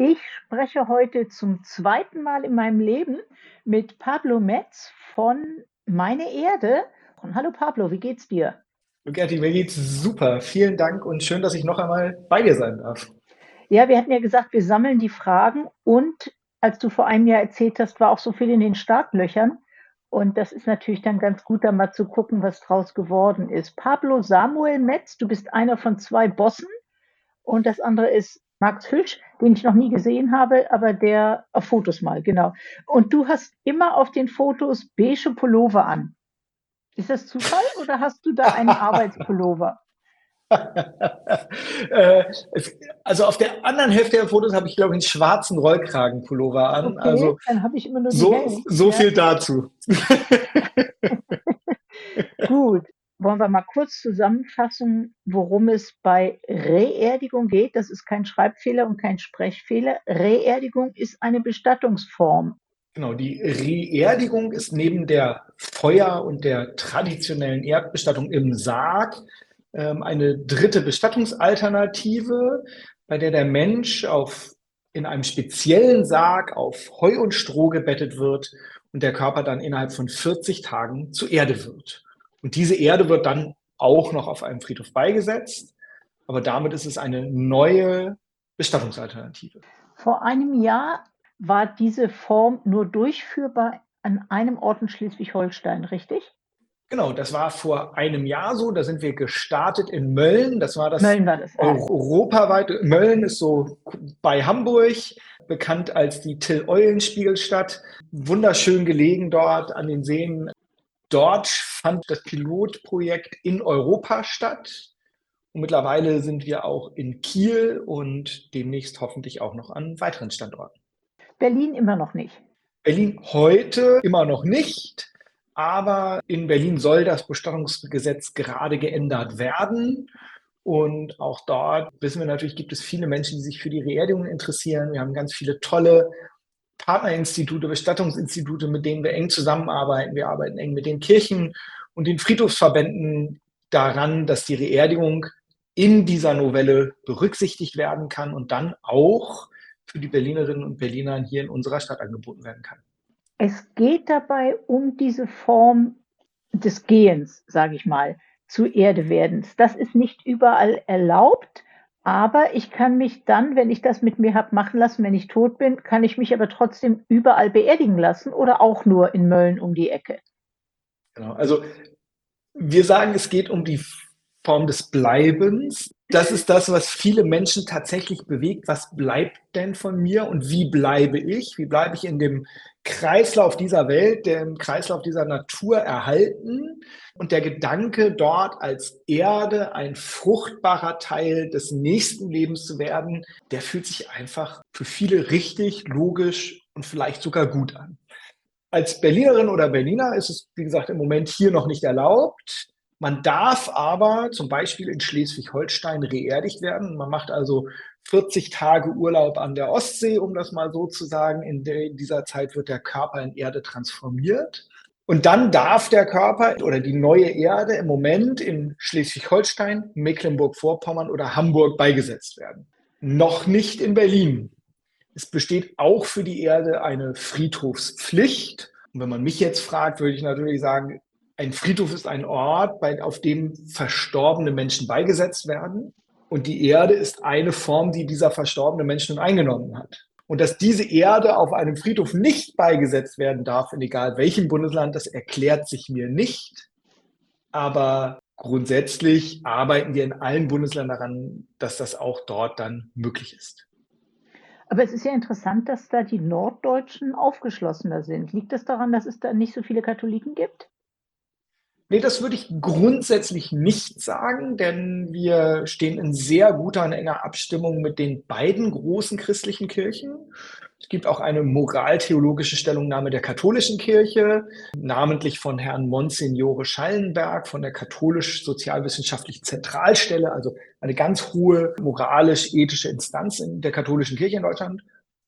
Ich spreche heute zum zweiten Mal in meinem Leben mit Pablo Metz von Meine Erde. Und hallo Pablo, wie geht's dir? Gerti, mir geht's super. Vielen Dank und schön, dass ich noch einmal bei dir sein darf. Ja, wir hatten ja gesagt, wir sammeln die Fragen und als du vor einem Jahr erzählt hast, war auch so viel in den Startlöchern. Und das ist natürlich dann ganz gut, da mal zu gucken, was draus geworden ist. Pablo Samuel Metz, du bist einer von zwei Bossen und das andere ist Max Hüsch, den ich noch nie gesehen habe, aber der auf Fotos mal, genau. Und du hast immer auf den Fotos beige Pullover an. Ist das Zufall oder hast du da einen Arbeitspullover? äh, also auf der anderen Hälfte der Fotos habe ich, glaube ich, einen schwarzen Rollkragenpullover an. Okay, also dann habe ich immer nur so, hellen. so Ja. viel dazu. Gut, wollen wir mal kurz zusammenfassen, worum es bei Reerdigung geht. Das ist kein Schreibfehler und kein Sprechfehler. Reerdigung ist eine Bestattungsform. Genau, die Reerdigung ist neben der Feuer- und der traditionellen Erdbestattung im Sarg ähm, eine dritte Bestattungsalternative, bei der der Mensch auf, in einem speziellen Sarg auf Heu und Stroh gebettet wird und der Körper dann innerhalb von 40 Tagen zu Erde wird. Und diese Erde wird dann auch noch auf einem Friedhof beigesetzt, aber damit ist es eine neue Bestattungsalternative. Vor einem Jahr war diese Form nur durchführbar an einem Ort in Schleswig-Holstein, richtig? Genau, das war vor einem Jahr so. Da sind wir gestartet in Mölln. Das war das Mölln war das. Europaweit. Mölln ist so bei Hamburg, bekannt als die Till-Eulenspiegelstadt. Wunderschön gelegen dort an den Seen. Dort fand das Pilotprojekt in Europa statt. Und mittlerweile sind wir auch in Kiel und demnächst hoffentlich auch noch an weiteren Standorten. Berlin immer noch nicht. Berlin heute immer noch nicht, aber in Berlin soll das Bestattungsgesetz gerade geändert werden. Und auch dort wissen wir natürlich, gibt es viele Menschen, die sich für die Reerdigung interessieren. Wir haben ganz viele tolle Partnerinstitute, Bestattungsinstitute, mit denen wir eng zusammenarbeiten. Wir arbeiten eng mit den Kirchen und den Friedhofsverbänden daran, dass die Reerdigung in dieser Novelle berücksichtigt werden kann und dann auch für die Berlinerinnen und Berliner hier in unserer Stadt angeboten werden kann. Es geht dabei um diese Form des Gehens, sage ich mal, zu Erdewerdens. Das ist nicht überall erlaubt, aber ich kann mich dann, wenn ich das mit mir habe machen lassen, wenn ich tot bin, kann ich mich aber trotzdem überall beerdigen lassen oder auch nur in Mölln um die Ecke. Genau. Also wir sagen, es geht um die Form des Bleibens. Das ist das, was viele Menschen tatsächlich bewegt. Was bleibt denn von mir und wie bleibe ich? Wie bleibe ich in dem Kreislauf dieser Welt, dem Kreislauf dieser Natur erhalten? Und der Gedanke, dort als Erde ein fruchtbarer Teil des nächsten Lebens zu werden, der fühlt sich einfach für viele richtig, logisch und vielleicht sogar gut an. Als Berlinerin oder Berliner ist es, wie gesagt, im Moment hier noch nicht erlaubt. Man darf aber zum Beispiel in Schleswig-Holstein reerdigt werden. Man macht also 40 Tage Urlaub an der Ostsee, um das mal so zu sagen. In, der, in dieser Zeit wird der Körper in Erde transformiert. Und dann darf der Körper oder die neue Erde im Moment in Schleswig-Holstein, Mecklenburg-Vorpommern oder Hamburg beigesetzt werden. Noch nicht in Berlin. Es besteht auch für die Erde eine Friedhofspflicht. Und wenn man mich jetzt fragt, würde ich natürlich sagen, ein Friedhof ist ein Ort, bei, auf dem verstorbene Menschen beigesetzt werden. Und die Erde ist eine Form, die dieser verstorbene Mensch nun eingenommen hat. Und dass diese Erde auf einem Friedhof nicht beigesetzt werden darf, in egal welchem Bundesland, das erklärt sich mir nicht. Aber grundsätzlich arbeiten wir in allen Bundesländern daran, dass das auch dort dann möglich ist. Aber es ist ja interessant, dass da die Norddeutschen aufgeschlossener sind. Liegt das daran, dass es da nicht so viele Katholiken gibt? Nee, das würde ich grundsätzlich nicht sagen, denn wir stehen in sehr guter und enger Abstimmung mit den beiden großen christlichen Kirchen. Es gibt auch eine moraltheologische Stellungnahme der katholischen Kirche, namentlich von Herrn Monsignore Schallenberg von der katholisch-sozialwissenschaftlichen Zentralstelle, also eine ganz hohe moralisch-ethische Instanz in der katholischen Kirche in Deutschland.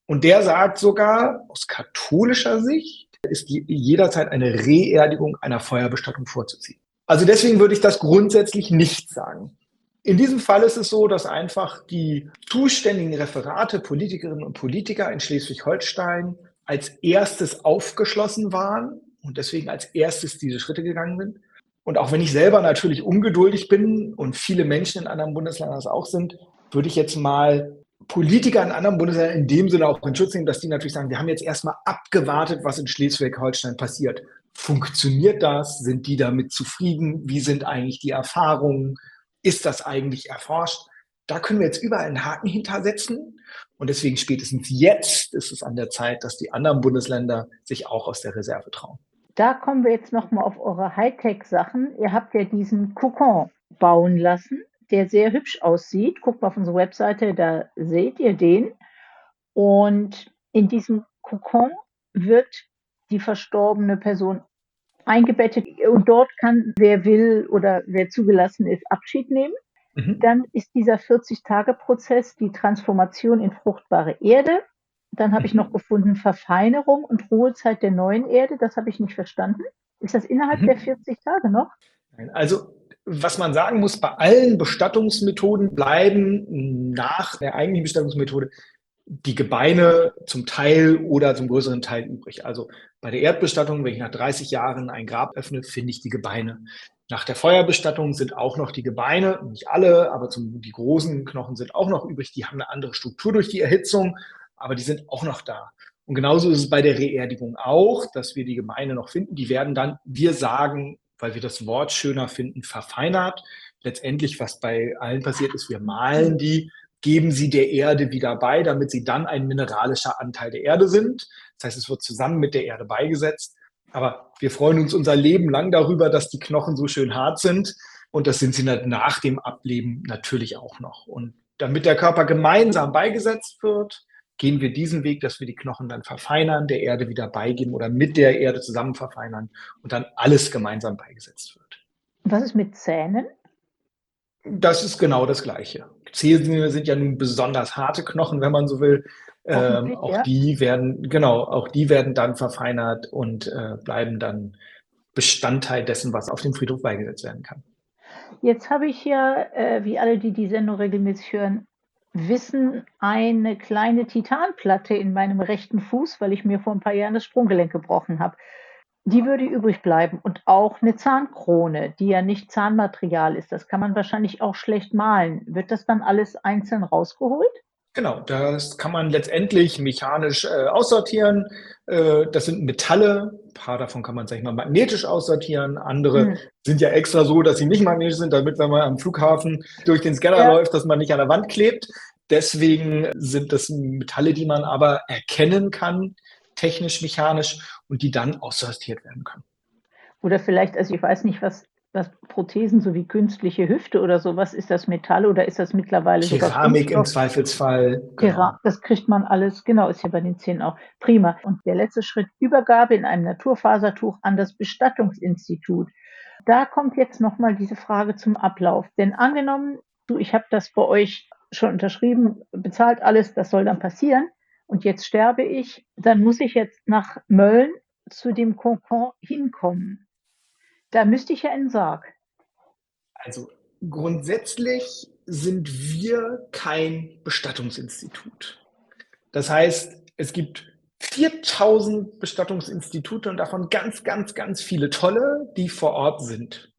Und der sagt sogar aus katholischer Sicht, ist jederzeit eine Reerdigung einer Feuerbestattung vorzuziehen. Also deswegen würde ich das grundsätzlich nicht sagen. In diesem Fall ist es so, dass einfach die zuständigen Referate, Politikerinnen und Politiker in Schleswig-Holstein als erstes aufgeschlossen waren und deswegen als erstes diese Schritte gegangen sind. Und auch wenn ich selber natürlich ungeduldig bin und viele Menschen in anderen Bundesländern das auch sind, würde ich jetzt mal Politiker in anderen Bundesländern in dem Sinne auch in Schutz nehmen, dass die natürlich sagen, wir haben jetzt erstmal abgewartet, was in Schleswig-Holstein passiert. Funktioniert das? Sind die damit zufrieden? Wie sind eigentlich die Erfahrungen? Ist das eigentlich erforscht? Da können wir jetzt überall einen Haken hintersetzen. Und deswegen spätestens jetzt ist es an der Zeit, dass die anderen Bundesländer sich auch aus der Reserve trauen. Da kommen wir jetzt nochmal auf eure Hightech-Sachen. Ihr habt ja diesen Kokon bauen lassen, der sehr hübsch aussieht. Guckt mal auf unsere Webseite, da seht ihr den. Und in diesem Kokon wird die verstorbene Person eingebettet und dort kann, wer will oder wer zugelassen ist, Abschied nehmen. Mhm. Dann ist dieser 40-Tage-Prozess die Transformation in fruchtbare Erde. Dann habe mhm. ich noch gefunden Verfeinerung und Ruhezeit der neuen Erde. Das habe ich nicht verstanden. Ist das innerhalb mhm. der 40 Tage noch? Also was man sagen muss, bei allen Bestattungsmethoden bleiben nach der eigentlichen Bestattungsmethode die Gebeine zum Teil oder zum größeren Teil übrig. Also bei der Erdbestattung, wenn ich nach 30 Jahren ein Grab öffne, finde ich die Gebeine. Nach der Feuerbestattung sind auch noch die Gebeine, nicht alle, aber zum, die großen Knochen sind auch noch übrig. Die haben eine andere Struktur durch die Erhitzung, aber die sind auch noch da. Und genauso ist es bei der Reerdigung auch, dass wir die Gebeine noch finden. Die werden dann, wir sagen, weil wir das Wort schöner finden, verfeinert. Letztendlich, was bei allen passiert ist, wir malen die geben sie der Erde wieder bei, damit sie dann ein mineralischer Anteil der Erde sind. Das heißt, es wird zusammen mit der Erde beigesetzt. Aber wir freuen uns unser Leben lang darüber, dass die Knochen so schön hart sind. Und das sind sie nach dem Ableben natürlich auch noch. Und damit der Körper gemeinsam beigesetzt wird, gehen wir diesen Weg, dass wir die Knochen dann verfeinern, der Erde wieder beigeben oder mit der Erde zusammen verfeinern und dann alles gemeinsam beigesetzt wird. Was ist mit Zähnen? Das ist genau das Gleiche. Zähne sind ja nun besonders harte Knochen, wenn man so will. Ähm, auch ja. die werden, genau, auch die werden dann verfeinert und äh, bleiben dann Bestandteil dessen, was auf dem Friedhof beigesetzt werden kann. Jetzt habe ich ja, äh, wie alle, die die Sendung regelmäßig hören, wissen, eine kleine Titanplatte in meinem rechten Fuß, weil ich mir vor ein paar Jahren das Sprunggelenk gebrochen habe die würde übrig bleiben und auch eine Zahnkrone, die ja nicht Zahnmaterial ist. Das kann man wahrscheinlich auch schlecht malen. Wird das dann alles einzeln rausgeholt? Genau, das kann man letztendlich mechanisch äh, aussortieren. Äh, das sind Metalle. Ein paar davon kann man, sag ich mal, magnetisch aussortieren. Andere hm. sind ja extra so, dass sie nicht magnetisch sind, damit, wenn man am Flughafen durch den Scanner ja. läuft, dass man nicht an der Wand klebt. Deswegen sind das Metalle, die man aber erkennen kann, technisch, mechanisch und die dann aussortiert werden können. Oder vielleicht, also ich weiß nicht, was, was Prothesen so wie künstliche Hüfte oder sowas, ist das Metall oder ist das mittlerweile Keramik im Zweifelsfall. Genau. Das kriegt man alles, genau, ist ja bei den Zähnen auch. Prima. Und der letzte Schritt, Übergabe in einem Naturfasertuch an das Bestattungsinstitut. Da kommt jetzt nochmal diese Frage zum Ablauf. Denn angenommen, du, ich habe das bei euch schon unterschrieben, bezahlt alles, das soll dann passieren und jetzt sterbe ich, dann muss ich jetzt nach Mölln zu dem Kokon hinkommen. Da müsste ich ja in Sarg. Also grundsätzlich sind wir kein Bestattungsinstitut. Das heißt, es gibt 4000 Bestattungsinstitute und davon ganz, ganz, ganz viele tolle, die vor Ort sind,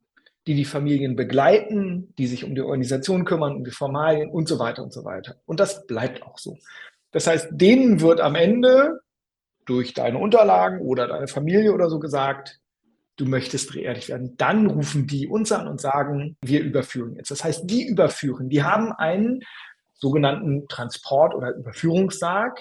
die die Familien begleiten, die sich um die Organisation kümmern, um die Formalien und so weiter und so weiter. Und das bleibt auch so. Das heißt, denen wird am Ende durch deine Unterlagen oder deine Familie oder so gesagt, du möchtest beerdigt werden. Dann rufen die uns an und sagen, wir überführen jetzt. Das heißt, die überführen, die haben einen sogenannten Transport- oder Überführungssarg,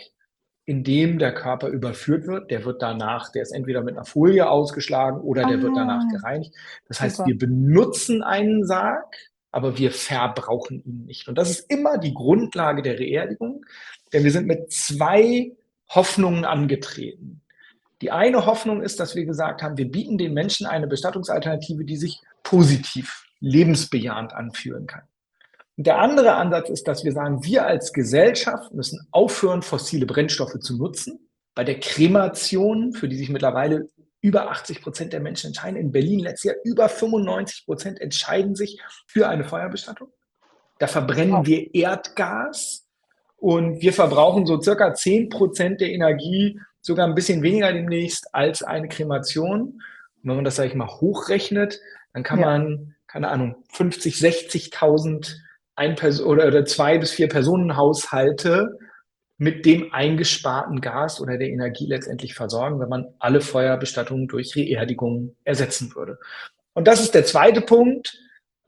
in dem der Körper überführt wird. Der wird danach, der ist entweder mit einer Folie ausgeschlagen oder der ah, wird danach gereinigt. Das heißt, super. wir benutzen einen Sarg, aber wir verbrauchen ihn nicht. Und das ist immer die Grundlage der Reerdigung. Denn wir sind mit zwei Hoffnungen angetreten. Die eine Hoffnung ist, dass wir gesagt haben, wir bieten den Menschen eine Bestattungsalternative, die sich positiv, lebensbejahend anfühlen kann. Und der andere Ansatz ist, dass wir sagen, wir als Gesellschaft müssen aufhören, fossile Brennstoffe zu nutzen. Bei der Kremation, für die sich mittlerweile über 80 Prozent der Menschen entscheiden, in Berlin letztes Jahr über 95 Prozent entscheiden sich für eine Feuerbestattung. Da verbrennen wir Erdgas und wir verbrauchen so circa 10 Prozent der Energie, sogar ein bisschen weniger demnächst als eine Kremation. Und wenn man das, sage ich mal, hochrechnet, dann kann ja. man, keine Ahnung, 50, 60.000 ein Person oder, oder zwei bis vier Personenhaushalte mit dem eingesparten Gas oder der Energie letztendlich versorgen, wenn man alle Feuerbestattungen durch Reerdigung ersetzen würde. Und das ist der zweite Punkt.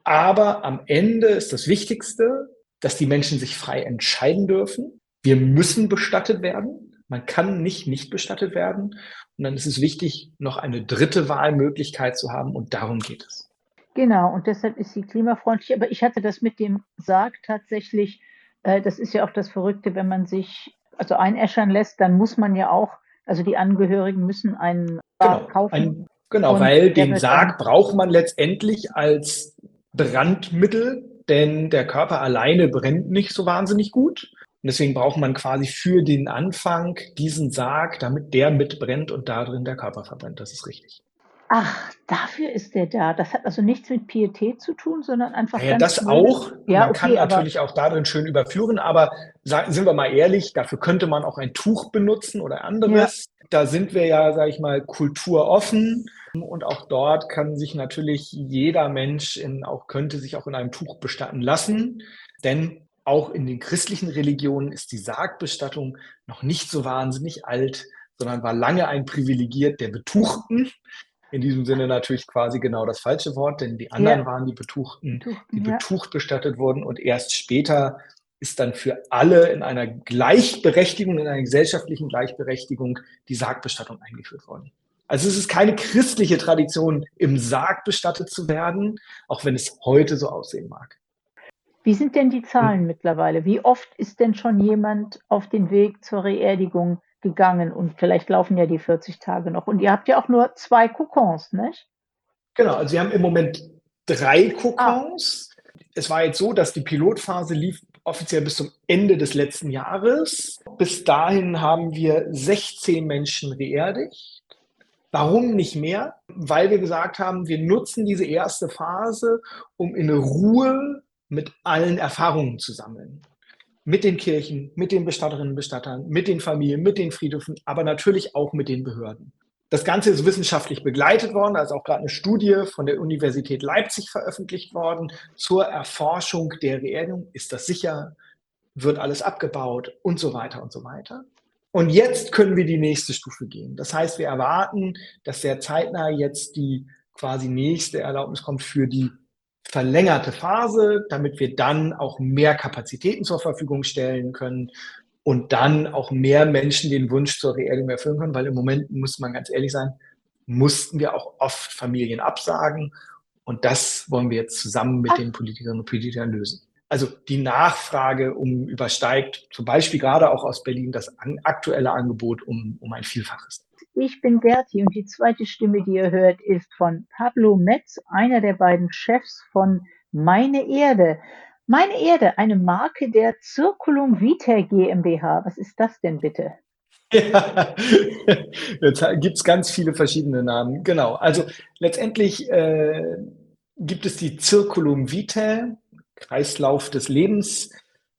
Aber am Ende ist das Wichtigste, dass die Menschen sich frei entscheiden dürfen. Wir müssen bestattet werden. Man kann nicht nicht bestattet werden. Und dann ist es wichtig, noch eine dritte Wahlmöglichkeit zu haben. Und darum geht es. Genau, und deshalb ist sie klimafreundlich. Aber ich hatte das mit dem Sarg tatsächlich, äh, das ist ja auch das Verrückte, wenn man sich also einäschern lässt, dann muss man ja auch, also die Angehörigen müssen einen Sarg genau, kaufen. Ein, genau, weil den Sarg braucht man letztendlich als Brandmittel, denn der Körper alleine brennt nicht so wahnsinnig gut. Und deswegen braucht man quasi für den Anfang diesen Sarg, damit der mitbrennt und da drin der Körper verbrennt. Das ist richtig. Ach, dafür ist der da. Das hat also nichts mit Pietät zu tun, sondern einfach. Ja, das blöd. auch. Ja, man okay, kann natürlich auch darin schön überführen, aber sind wir mal ehrlich, dafür könnte man auch ein Tuch benutzen oder anderes. Ja. Da sind wir ja, sage ich mal, kulturoffen. Und auch dort kann sich natürlich jeder Mensch in, auch könnte sich auch in einem Tuch bestatten lassen. Denn auch in den christlichen Religionen ist die Sargbestattung noch nicht so wahnsinnig alt, sondern war lange ein Privilegiert der Betuchten in diesem Sinne natürlich quasi genau das falsche Wort, denn die anderen ja. waren die Betuchten, die betucht bestattet wurden und erst später ist dann für alle in einer Gleichberechtigung, in einer gesellschaftlichen Gleichberechtigung die Sargbestattung eingeführt worden. Also es ist keine christliche Tradition, im Sarg bestattet zu werden, auch wenn es heute so aussehen mag. Wie sind denn die Zahlen hm. mittlerweile? Wie oft ist denn schon jemand auf den Weg zur Reerdigung gegangen und vielleicht laufen ja die 40 Tage noch. Und ihr habt ja auch nur zwei Kokons, nicht? Genau, also wir haben im Moment drei Kokons. Ah. Es war jetzt so, dass die Pilotphase lief offiziell bis zum Ende des letzten Jahres. Bis dahin haben wir 16 Menschen beerdigt. Warum nicht mehr? Weil wir gesagt haben, wir nutzen diese erste Phase, um in Ruhe mit allen Erfahrungen zu sammeln mit den Kirchen, mit den Bestatterinnen und Bestattern, mit den Familien, mit den Friedhöfen, aber natürlich auch mit den Behörden. Das Ganze ist wissenschaftlich begleitet worden, da ist auch gerade eine Studie von der Universität Leipzig veröffentlicht worden zur Erforschung der Reerdigung. Ist das sicher? Wird alles abgebaut? Und so weiter und so weiter. Und jetzt können wir die nächste Stufe gehen. Das heißt, wir erwarten, dass sehr zeitnah jetzt die quasi nächste Erlaubnis kommt für die verlängerte Phase, damit wir dann auch mehr Kapazitäten zur Verfügung stellen können und dann auch mehr Menschen den Wunsch zur Reerdigung erfüllen können, weil im Moment, muss man ganz ehrlich sein, mussten wir auch oft Familien absagen und das wollen wir jetzt zusammen mit den Politikerinnen und Politikern lösen. Also die Nachfrage um übersteigt zum Beispiel gerade auch aus Berlin das aktuelle Angebot um, um ein Vielfaches. Ich bin Gerti und die zweite Stimme, die ihr hört, ist von Pablo Metz, einer der beiden Chefs von Meine Erde. Meine Erde, eine Marke der Circulum Vitae GmbH. Was ist das denn bitte? Ja, jetzt gibt es ganz viele verschiedene Namen. Genau. Also letztendlich äh, gibt es die Circulum Vitae, Kreislauf des Lebens.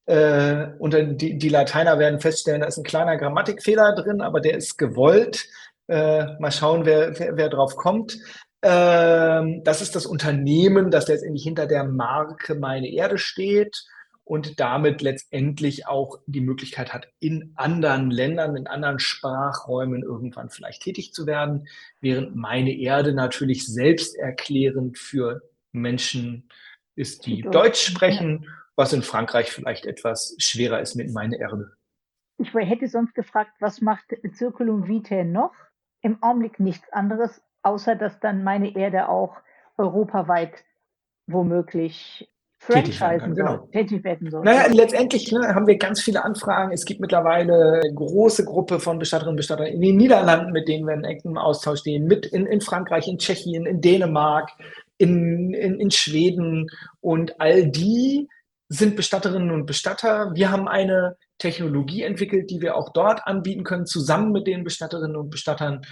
Äh, und die, die Lateiner werden feststellen, da ist ein kleiner Grammatikfehler drin, aber der ist gewollt. Äh, mal schauen, wer, wer, wer drauf kommt. Ähm, das ist das Unternehmen, das letztendlich hinter der Marke Meine Erde steht und damit letztendlich auch die Möglichkeit hat, in anderen Ländern, in anderen Sprachräumen irgendwann vielleicht tätig zu werden, während Meine Erde natürlich selbsterklärend für Menschen ist, die Deutsch sprechen, was in Frankreich vielleicht etwas schwerer ist mit Meine Erde. Ich hätte sonst gefragt, was macht Circulum Vitae noch? Im Augenblick nichts anderes, außer dass dann meine Erde auch europaweit womöglich Franchisen genau. tätig werden soll. Naja, letztendlich ne, haben wir ganz viele Anfragen. Es gibt mittlerweile eine große Gruppe von Bestatterinnen und Bestattern in den Niederlanden, mit denen wir in engem Austausch stehen, mit in, in Frankreich, in Tschechien, in Dänemark, in, in, in Schweden und all die sind Bestatterinnen und Bestatter. Wir haben eine Technologie entwickelt, die wir auch dort anbieten können, zusammen mit den Bestatterinnen und Bestattern.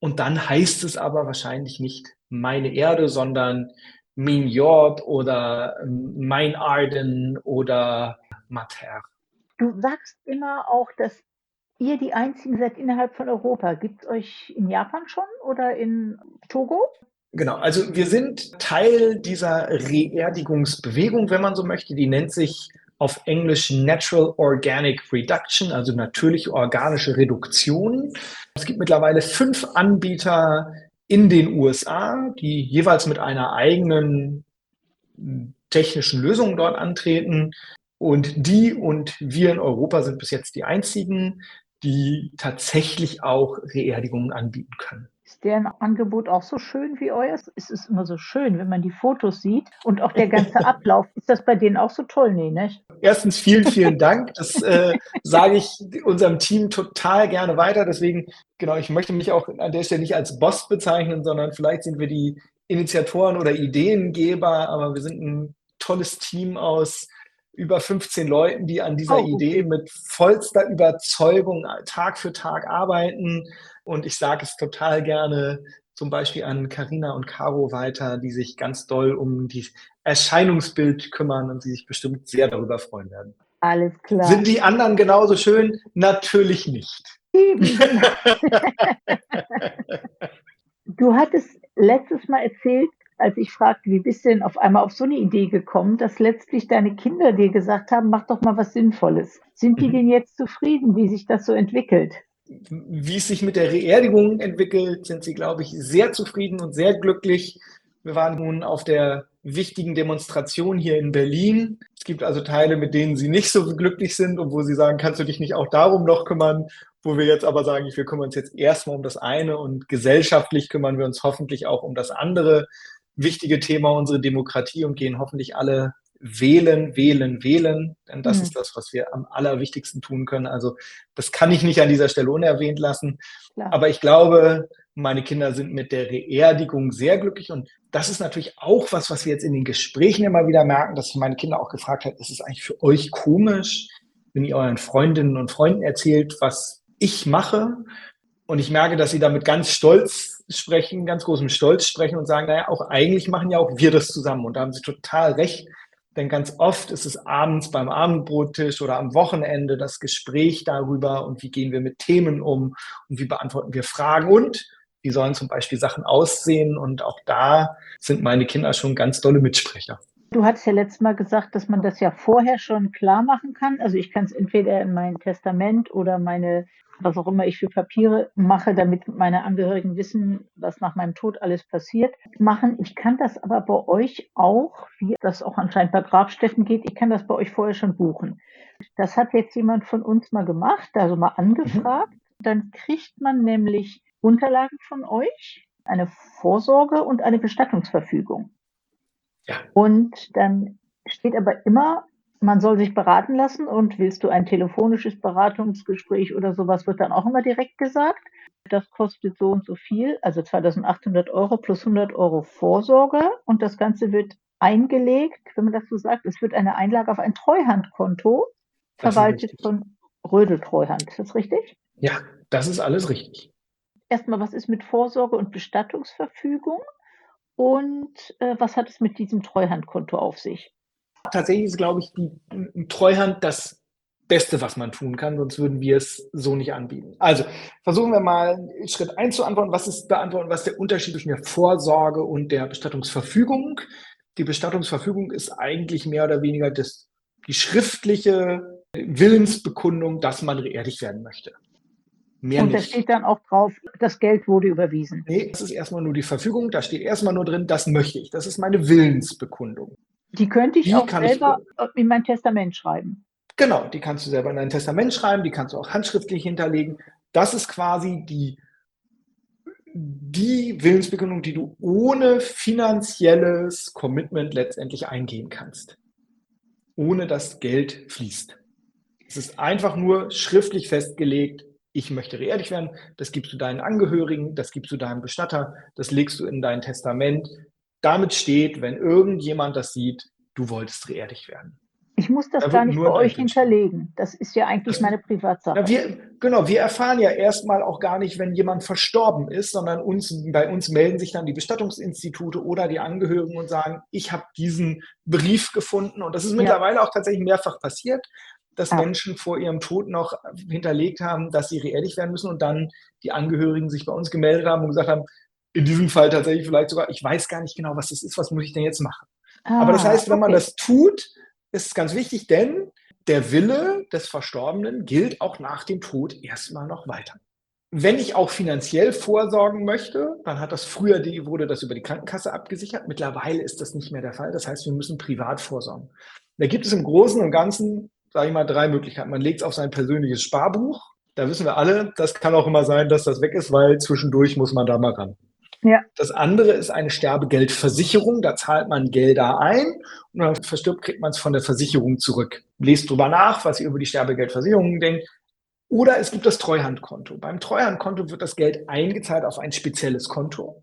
Und dann heißt es aber wahrscheinlich nicht meine Erde, sondern Mignot oder Meinarden oder Mater. Du sagst immer auch, dass ihr die einzigen seid innerhalb von Europa. Gibt es euch in Japan schon oder in Togo? Genau, also wir sind Teil dieser Reerdigungsbewegung, wenn man so möchte. Die nennt sich auf Englisch Natural Organic Reduction, also natürliche organische Reduktion. Es gibt mittlerweile fünf Anbieter in den USA, die jeweils mit einer eigenen technischen Lösung dort antreten. Und die und wir in Europa sind bis jetzt die einzigen, die tatsächlich auch Reerdigungen anbieten können. Ist deren Angebot auch so schön wie euers? Es ist immer so schön, wenn man die Fotos sieht und auch der ganze Ablauf. Ist das bei denen auch so toll? Nee, nicht? Erstens vielen, vielen Dank. Das äh, sage ich unserem Team total gerne weiter. Deswegen, genau, ich möchte mich auch an der Stelle nicht als Boss bezeichnen, sondern vielleicht sind wir die Initiatoren oder Ideengeber, aber wir sind ein tolles Team aus über 15 Leuten, die an dieser oh, okay. Idee mit vollster Überzeugung Tag für Tag arbeiten. Und ich sage es total gerne zum Beispiel an Karina und Caro weiter, die sich ganz doll um die Erscheinungsbild kümmern und sie sich bestimmt sehr darüber freuen werden. Alles klar. Sind die anderen genauso schön? Natürlich nicht. du hattest letztes Mal erzählt, als ich fragte, wie bist du denn auf einmal auf so eine Idee gekommen, dass letztlich deine Kinder dir gesagt haben, mach doch mal was Sinnvolles. Sind die mhm. denn jetzt zufrieden, wie sich das so entwickelt? Wie es sich mit der Reerdigung entwickelt, sind sie, glaube ich, sehr zufrieden und sehr glücklich. Wir waren nun auf der wichtigen Demonstration hier in Berlin. Es gibt also Teile, mit denen sie nicht so glücklich sind und wo sie sagen, kannst du dich nicht auch darum noch kümmern, wo wir jetzt aber sagen, wir kümmern uns jetzt erstmal um das eine und gesellschaftlich kümmern wir uns hoffentlich auch um das andere wichtige Thema unsere Demokratie und gehen hoffentlich alle wählen, wählen, wählen. Denn das mhm. ist das, was wir am allerwichtigsten tun können. Also das kann ich nicht an dieser Stelle unerwähnt lassen. Klar. Aber ich glaube, meine Kinder sind mit der Reerdigung sehr glücklich. Und das ist natürlich auch was, was wir jetzt in den Gesprächen immer wieder merken, dass ich meine Kinder auch gefragt habe, ist es eigentlich für euch komisch, wenn ihr euren Freundinnen und Freunden erzählt, was ich mache? Und ich merke, dass sie damit ganz stolz sprechen, ganz großem Stolz sprechen und sagen, naja, auch eigentlich machen ja auch wir das zusammen. Und da haben sie total recht. Denn ganz oft ist es abends beim Abendbrottisch oder am Wochenende das Gespräch darüber und wie gehen wir mit Themen um und wie beantworten wir Fragen und wie sollen zum Beispiel Sachen aussehen. Und auch da sind meine Kinder schon ganz tolle Mitsprecher. Du hattest ja letztes Mal gesagt, dass man das ja vorher schon klar machen kann. Also ich kann es entweder in mein Testament oder meine was auch immer ich für Papiere mache, damit meine Angehörigen wissen, was nach meinem Tod alles passiert, machen. Ich kann das aber bei euch auch, wie das auch anscheinend bei Grabstätten geht, ich kann das bei euch vorher schon buchen. Das hat jetzt jemand von uns mal gemacht, also mal angefragt. Mhm. Dann kriegt man nämlich Unterlagen von euch, eine Vorsorge und eine Bestattungsverfügung. Ja. Und dann steht aber immer man soll sich beraten lassen und willst du ein telefonisches Beratungsgespräch oder sowas, wird dann auch immer direkt gesagt. Das kostet so und so viel, also 2800 Euro plus 100 Euro Vorsorge und das Ganze wird eingelegt, wenn man das so sagt, es wird eine Einlage auf ein Treuhandkonto verwaltet von Rödel Treuhand. Ist das richtig? Ja, das ist alles richtig. Erstmal, was ist mit Vorsorge und Bestattungsverfügung und äh, was hat es mit diesem Treuhandkonto auf sich? tatsächlich ist, glaube ich, die Treuhand das Beste, was man tun kann, sonst würden wir es so nicht anbieten. Also versuchen wir mal Schritt eins zu antworten. Was ist beantworten, was ist der Unterschied zwischen der Vorsorge und der Bestattungsverfügung? Die Bestattungsverfügung ist eigentlich mehr oder weniger das, die schriftliche Willensbekundung, dass man beerdigt werden möchte. Mehr und da steht dann auch drauf, das Geld wurde überwiesen. Nee, das ist erstmal nur die Verfügung. Da steht erstmal nur drin, das möchte ich. Das ist meine Willensbekundung. Die könnte ich die auch selber ich, in mein Testament schreiben. Genau, die kannst du selber in dein Testament schreiben, die kannst du auch handschriftlich hinterlegen. Das ist quasi die, die Willensbekundung, die du ohne finanzielles Commitment letztendlich eingehen kannst. Ohne dass Geld fließt. Es ist einfach nur schriftlich festgelegt, ich möchte reerdigt werden, das gibst du deinen Angehörigen, das gibst du deinem Bestatter, das legst du in dein Testament, damit steht, wenn irgendjemand das sieht, du wolltest reerdigt werden. Ich muss das Da gar nicht bei euch hinterlegen. Das ist ja eigentlich Das, meine Privatsache. wir, genau, wir erfahren ja erstmal auch gar nicht, wenn jemand verstorben ist, sondern uns, bei uns melden sich dann die Bestattungsinstitute oder die Angehörigen und sagen, ich habe diesen Brief gefunden. Und das ist Ja. mittlerweile auch tatsächlich mehrfach passiert, dass Ah. Menschen vor ihrem Tod noch hinterlegt haben, dass sie reerdigt werden müssen und dann die Angehörigen sich bei uns gemeldet haben und gesagt haben, in diesem Fall tatsächlich vielleicht sogar, ich weiß gar nicht genau, was das ist, was muss ich denn jetzt machen? Aber das Ah, heißt, wenn man okay. das tut, ist es ganz wichtig, denn der Wille des Verstorbenen gilt auch nach dem Tod erstmal noch weiter. Wenn ich auch finanziell vorsorgen möchte, dann hat das früher die, wurde das über die Krankenkasse abgesichert. Mittlerweile ist das nicht mehr der Fall. Das heißt, wir müssen privat vorsorgen. Da gibt es im Großen und Ganzen, sage ich mal, drei Möglichkeiten. Man legt es auf sein persönliches Sparbuch. Da wissen wir alle, das kann auch immer sein, dass das weg ist, weil zwischendurch muss man da mal ran. Ja. Das andere ist eine Sterbegeldversicherung. Da zahlt man Gelder ein und wenn man verstirbt, kriegt man es von der Versicherung zurück. Lest drüber nach, was ihr über die Sterbegeldversicherung denkt. Oder es gibt das Treuhandkonto. Beim Treuhandkonto wird das Geld eingezahlt auf ein spezielles Konto.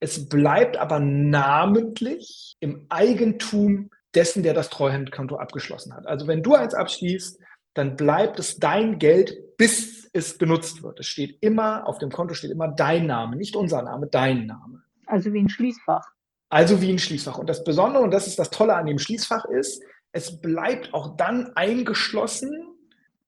Es bleibt aber namentlich im Eigentum dessen, der das Treuhandkonto abgeschlossen hat. Also wenn du eins abschließt, dann bleibt es dein Geld, bis es benutzt wird. Es steht immer, auf dem Konto steht immer dein Name, nicht unser Name, dein Name. Also wie ein Schließfach. Also wie ein Schließfach. Und das Besondere, und das ist das Tolle an dem Schließfach, ist, es bleibt auch dann eingeschlossen,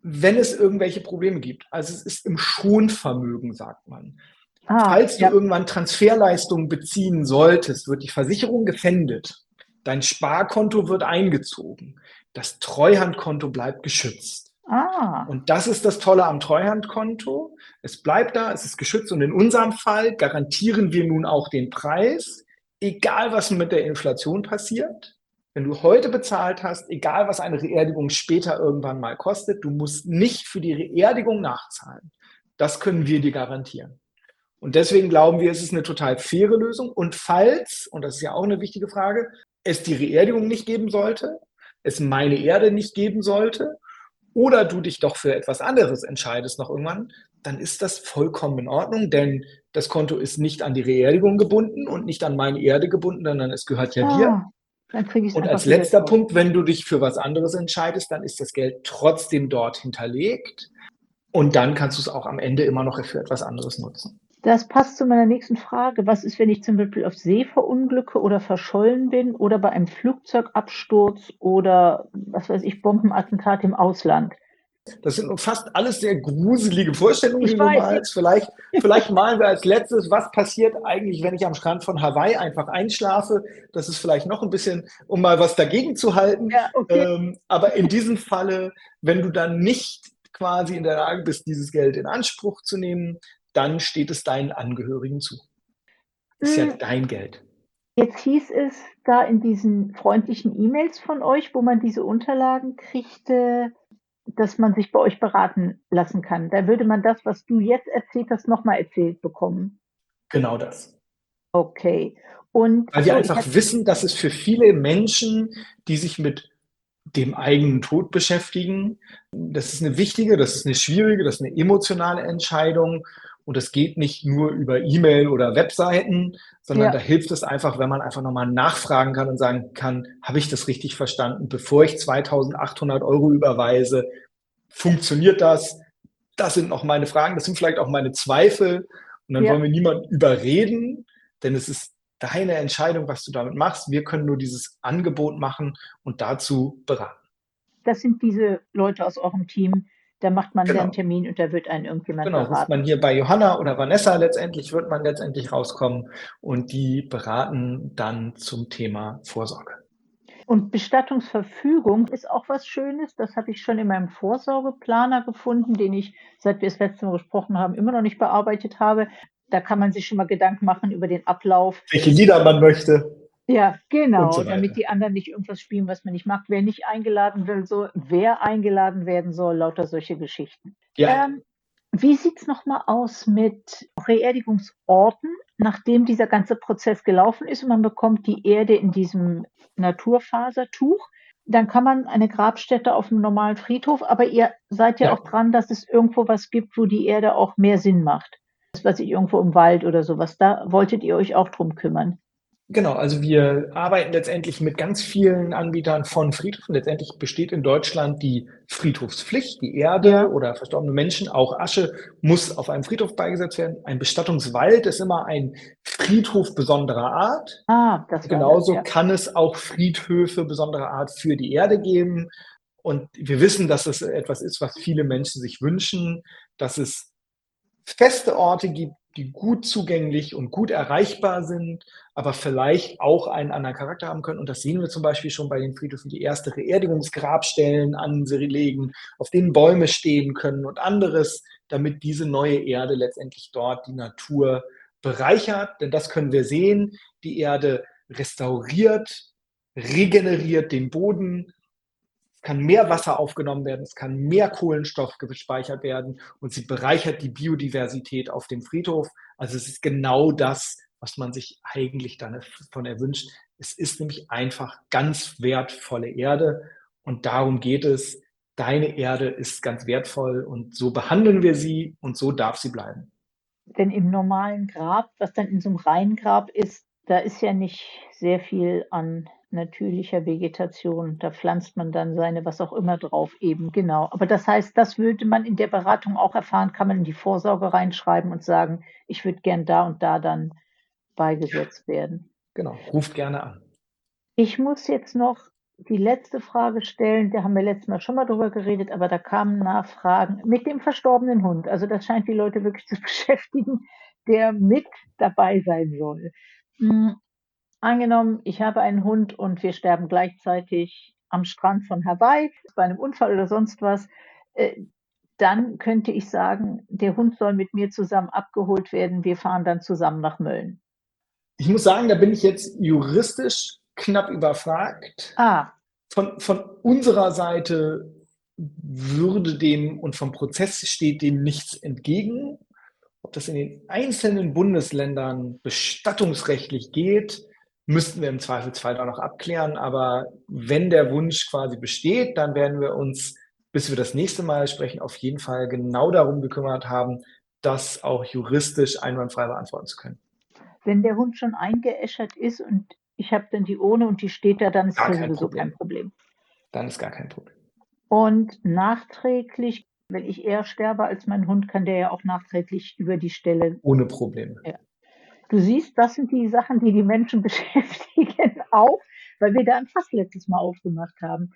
wenn es irgendwelche Probleme gibt. Also es ist im Schonvermögen, sagt man. Ah, Falls du ja. irgendwann Transferleistungen beziehen solltest, wird die Versicherung gefändet. Dein Sparkonto wird eingezogen. Das Treuhandkonto bleibt geschützt. Ah, Und das ist das Tolle am Treuhandkonto. Es bleibt da, es ist geschützt und in unserem Fall garantieren wir nun auch den Preis, egal was mit der Inflation passiert. Wenn du heute bezahlt hast, egal was eine Reerdigung später irgendwann mal kostet, du musst nicht für die Reerdigung nachzahlen. Das können wir dir garantieren. Und deswegen glauben wir, es ist eine total faire Lösung. Und falls, und das ist ja auch eine wichtige Frage, es die Reerdigung nicht geben sollte, es meine Erde nicht geben sollte, oder du dich doch für etwas anderes entscheidest noch irgendwann, dann ist das vollkommen in Ordnung, denn das Konto ist nicht an die Reerdigung gebunden und nicht an meine Erde gebunden, sondern es gehört ja dir. ah, dann ich es Und als letzter. Punkt, wenn du dich für was anderes entscheidest, dann ist das Geld trotzdem dort hinterlegt und dann kannst du es auch am Ende immer noch für etwas anderes nutzen. Das passt zu meiner nächsten Frage. Was ist, wenn ich zum Beispiel auf See verunglücke oder verschollen bin oder bei einem Flugzeugabsturz oder was weiß ich, Bombenattentat im Ausland? Das sind fast alles sehr gruselige Vorstellungen, Ich die du weiß, malst. Vielleicht, vielleicht malen wir als letztes, was passiert eigentlich, wenn ich am Strand von Hawaii einfach einschlafe. Das ist vielleicht noch ein bisschen, um mal was dagegen zu halten. Ja, okay. Ähm, aber in diesem Falle, wenn du dann nicht quasi in der Lage bist, dieses Geld in Anspruch zu nehmen, dann steht es deinen Angehörigen zu. Ist ja Hm, dein Geld. Jetzt hieß es da in diesen freundlichen E-Mails von euch, wo man diese Unterlagen kriegte, dass man sich bei euch beraten lassen kann. Da würde man das, was du jetzt erzählt hast, nochmal erzählt bekommen. Genau das. Okay. Und Weil wir ich einfach wissen, dass es für viele Menschen, die sich mit dem eigenen Tod beschäftigen, das ist eine wichtige, das ist eine schwierige, das ist eine emotionale Entscheidung. Und das geht nicht nur über E-Mail oder Webseiten, sondern ja, da hilft es einfach, wenn man einfach nochmal nachfragen kann und sagen kann, habe ich das richtig verstanden? Bevor ich 2800 Euro überweise, funktioniert das? Das sind noch meine Fragen, das sind vielleicht auch meine Zweifel. Und dann ja, wollen wir niemanden überreden, denn es ist deine Entscheidung, was du damit machst. Wir können nur dieses Angebot machen und dazu beraten. das sind diese Leute aus eurem Team. Da macht man dann einen Genau. Termin und da wird einen irgendjemand Genau, beraten. man hier bei Johanna oder Vanessa letztendlich, wird man letztendlich rauskommen und die beraten dann zum Thema Vorsorge. Und Bestattungsverfügung ist auch was Schönes. Das habe ich schon in meinem Vorsorgeplaner gefunden, den ich, seit wir das letzte Mal gesprochen haben, immer noch nicht bearbeitet habe. Da kann man sich schon mal Gedanken machen über den Ablauf. Welche Lieder man möchte Ja, genau, so damit die anderen nicht irgendwas spielen, was man nicht mag. Wer nicht eingeladen will, so, wer eingeladen werden soll, lauter solche Geschichten. Ja, Ähm, wie sieht's noch mal aus mit Beerdigungsorten, nachdem dieser ganze Prozess gelaufen ist und man bekommt die Erde in diesem Naturfasertuch? Dann kann man eine Grabstätte auf einem normalen Friedhof, aber ihr seid ja ja. auch dran, dass es irgendwo was gibt, wo die Erde auch mehr Sinn macht. Das weiß ich, irgendwo im Wald oder sowas. Da wolltet ihr euch auch drum kümmern. Genau, also wir arbeiten letztendlich mit ganz vielen Anbietern von Friedhöfen. Letztendlich besteht in Deutschland die Friedhofspflicht. Die Erde Ja. oder verstorbene Menschen, auch Asche, muss auf einem Friedhof beigesetzt werden. Ein Bestattungswald ist immer ein Friedhof besonderer Art. Ah, das Genauso das, ja. kann es auch Friedhöfe besonderer Art für die Erde geben. Und wir wissen, dass es etwas ist, was viele Menschen sich wünschen, dass es feste Orte gibt, die gut zugänglich und gut erreichbar sind, aber vielleicht auch einen anderen Charakter haben können. Und das sehen wir zum Beispiel schon bei den Friedhöfen, die erste Beerdigungsgrabstellen anlegen, auf denen Bäume stehen können und anderes, damit diese neue Erde letztendlich dort die Natur bereichert. Denn das können wir sehen. Die Erde restauriert, regeneriert den Boden, kann mehr Wasser aufgenommen werden, es kann mehr Kohlenstoff gespeichert werden und sie bereichert die Biodiversität auf dem Friedhof. Also es ist genau das, was man sich eigentlich davon erwünscht. Es ist nämlich einfach ganz wertvolle Erde und darum geht es. Deine Erde ist ganz wertvoll und so behandeln wir sie und so darf sie bleiben. Denn im normalen Grab, was dann in so einem Reingrab ist, da ist ja nicht sehr viel an natürlicher Vegetation. Da pflanzt man dann seine was auch immer drauf eben, genau. Aber das heißt, das würde man in der Beratung auch erfahren, kann man in die Vorsorge reinschreiben und sagen, ich würde gern da und da dann beigesetzt werden. Genau, ruft gerne an. Ich muss jetzt noch die letzte Frage stellen. Da haben wir letztes Mal schon mal drüber geredet, aber da kamen Nachfragen mit dem verstorbenen Hund. Also das scheint die Leute wirklich zu beschäftigen, der mit dabei sein soll. Angenommen, ich habe einen Hund und wir sterben gleichzeitig am Strand von Hawaii bei einem Unfall oder sonst was, äh, dann könnte ich sagen, der Hund soll mit mir zusammen abgeholt werden. Wir fahren dann zusammen nach Mölln. Ich muss sagen, da bin ich jetzt juristisch knapp überfragt. Ah, Von, von unserer Seite würde dem und vom Prozess steht dem nichts entgegen. Ob das in den einzelnen Bundesländern bestattungsrechtlich geht, müssten wir im Zweifelsfall da noch abklären. Aber wenn der Wunsch quasi besteht, dann werden wir uns, bis wir das nächste Mal sprechen, auf jeden Fall genau darum gekümmert haben, das auch juristisch einwandfrei beantworten zu können. wenn der Hund schon eingeäschert ist und ich habe dann die Urne und die steht da, dann ist Gar das kein sowieso Problem. kein Problem. Dann ist gar kein Problem. Und nachträglich, wenn ich eher sterbe als mein Hund, kann der ja auch nachträglich über die Stelle. Ohne Probleme. Du siehst, das sind die Sachen, die die Menschen beschäftigen, auch, weil wir da ein Fass letztes Mal aufgemacht haben.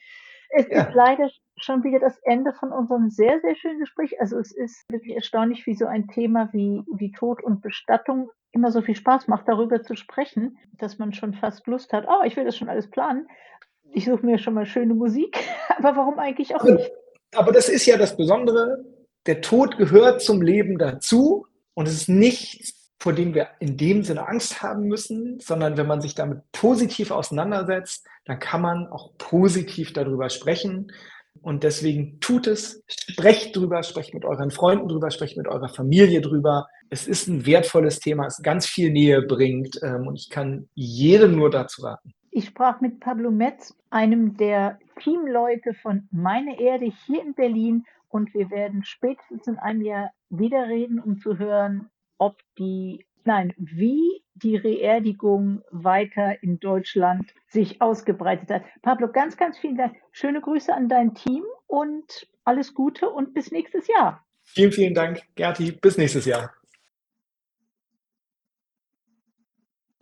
Es Ja. ist leider schon wieder das Ende von unserem sehr, sehr schönen Gespräch. Also es ist wirklich erstaunlich, wie so ein Thema wie, wie Tod und Bestattung immer so viel Spaß macht, darüber zu sprechen, dass man schon fast Lust hat, oh, ich will das schon alles planen. Ich suche mir schon mal schöne Musik, aber warum eigentlich auch nicht? Aber das ist ja das Besondere. Der Tod gehört zum Leben dazu und es ist nichts, vor dem wir in dem Sinne Angst haben müssen, sondern wenn man sich damit positiv auseinandersetzt, dann kann man auch positiv darüber sprechen. Und deswegen tut es, sprecht drüber, sprecht mit euren Freunden drüber, sprecht mit eurer Familie drüber. Es ist ein wertvolles Thema, es ganz viel Nähe bringt ähm, und ich kann jedem nur dazu raten. Ich sprach mit Pablo Metz, einem der Teamleute von Meine Erde hier in Berlin und wir werden spätestens in einem Jahr wieder reden, um zu hören, ob die, nein, wie die Reerdigung weiter in Deutschland sich ausgebreitet hat. Pablo, ganz, ganz vielen Dank. Schöne Grüße an dein Team und alles Gute und bis nächstes Jahr. Vielen, vielen Dank, Gerti. Bis nächstes Jahr.